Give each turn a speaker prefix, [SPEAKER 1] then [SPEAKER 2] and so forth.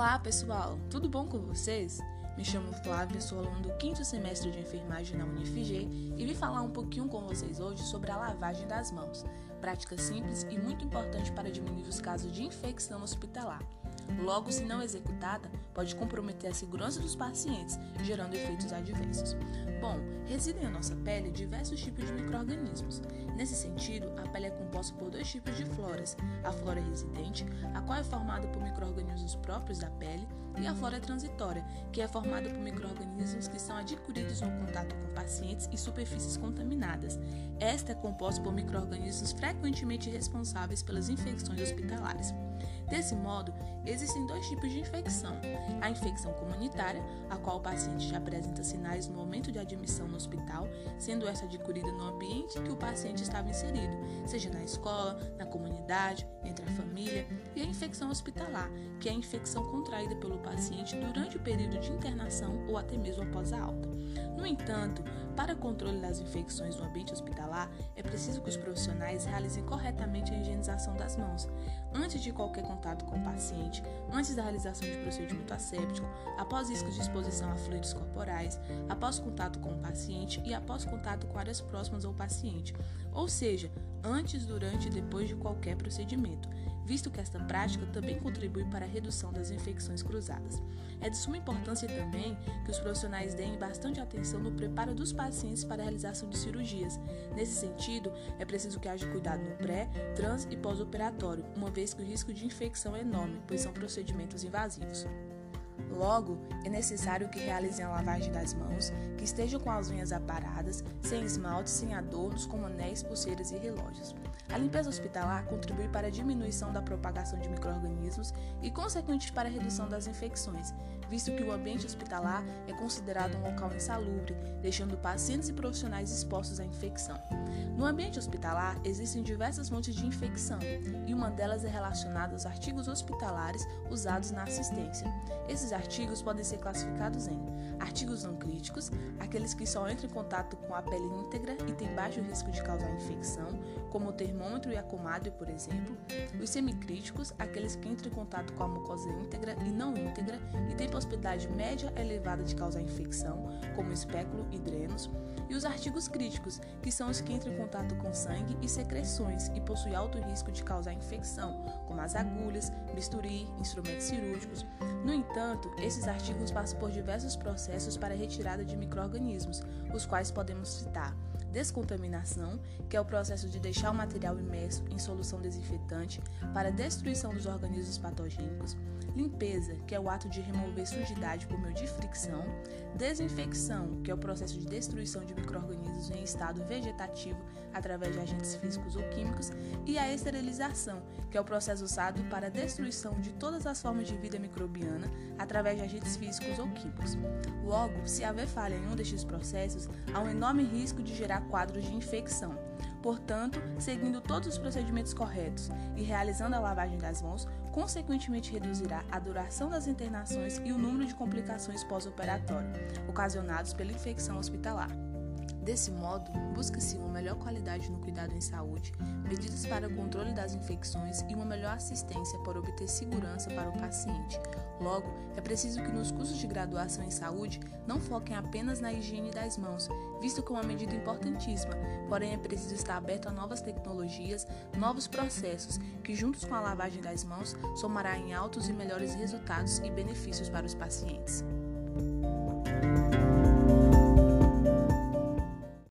[SPEAKER 1] Olá, pessoal! Tudo bom com vocês? Me chamo Flávia, sou aluno do quinto semestre de enfermagem na UniFG e vim falar um pouquinho com vocês hoje sobre a lavagem das mãos, prática simples e muito importante para diminuir os casos de infecção hospitalar. Logo, se não executada, pode comprometer a segurança dos pacientes, gerando efeitos adversos. Bom, residem na nossa pele diversos tipos de micro-organismos. Nesse sentido, a pele é composta por dois tipos de floras: a flora residente, a qual é formada por micro-organismos próprios da pele, e a flora transitória, que é formada por micro-organismos que são adquiridos no contato com pacientes e superfícies contaminadas. Esta é composta por micro-organismos frequentemente responsáveis pelas infecções hospitalares. Desse modo, existem dois tipos de infecção: a infecção comunitária, a qual o paciente já apresenta sinais no momento de admissão no hospital, sendo essa adquirida no ambiente que o paciente estava inserido, seja na escola, na comunidade, entre a família, e a infecção hospitalar, que é a infecção contraída pelo paciente durante o período de internação ou até mesmo após a alta. No entanto, para controle das infecções no ambiente hospitalar, é preciso que os profissionais realizem corretamente a higienização das mãos, antes de qualquer contato com o paciente, antes da realização de procedimento asséptico, após riscos de exposição a fluidos corporais, após contato com o paciente e após contato com áreas próximas ao paciente, ou seja, antes, durante e depois de qualquer procedimento visto que esta prática também contribui para a redução das infecções cruzadas. É de suma importância também que os profissionais deem bastante atenção no preparo dos pacientes para a realização de cirurgias. Nesse sentido, é preciso que haja cuidado no pré, trans e pós-operatório, uma vez que o risco de infecção é enorme, pois são procedimentos invasivos. Logo, é necessário que realizem a lavagem das mãos, que estejam com as unhas aparadas, sem esmalte, sem adornos, como anéis, pulseiras e relógios. A limpeza hospitalar contribui para a diminuição da propagação de microrganismos e, consequentemente, para a redução das infecções, visto que o ambiente hospitalar é considerado um local insalubre, deixando pacientes e profissionais expostos à infecção. No ambiente hospitalar existem diversas fontes de infecção, e uma delas é relacionada aos artigos hospitalares usados na assistência. Esses artigos podem ser classificados em artigos não críticos, aqueles que só entram em contato com a pele íntegra e têm baixo risco de causar infecção, como o termômetro e a comadre, por exemplo. Os semicríticos, aqueles que entram em contato com a mucosa íntegra e não íntegra e têm possibilidade média elevada de causar infecção, como espéculo e drenos. E os artigos críticos, que são os que entram em contato com sangue e secreções e possuem alto risco de causar infecção, como as agulhas, bisturi, instrumentos cirúrgicos. No entanto, esses artigos passam por diversos processos para a retirada de microrganismos, os quais podemos citar descontaminação, que é o processo de deixar o material imerso em solução desinfetante para destruição dos organismos patogênicos, limpeza, que é o ato de remover sujidade por meio de fricção, desinfecção, que é o processo de destruição de microrganismos em estado vegetativo através de agentes físicos ou químicos, e a esterilização, que é o processo usado para a destruição de todas as formas de vida microbiana através de agentes físicos ou químicos. Logo, se haver falha em um destes processos, há um enorme risco de gerar quadros de infecção. Portanto, seguindo todos os procedimentos corretos e realizando a lavagem das mãos, consequentemente reduzirá a duração das internações e o número de complicações pós-operatório ocasionados pela infecção hospitalar. Desse modo, busca-se uma melhor qualidade no cuidado em saúde, medidas para o controle das infecções e uma melhor assistência para obter segurança para o paciente. Logo, é preciso que nos cursos de graduação em saúde não foquem apenas na higiene das mãos, visto é uma medida importantíssima, porém é preciso estar aberto a novas tecnologias, novos processos, que juntos com a lavagem das mãos somará em altos e melhores resultados e benefícios para os pacientes.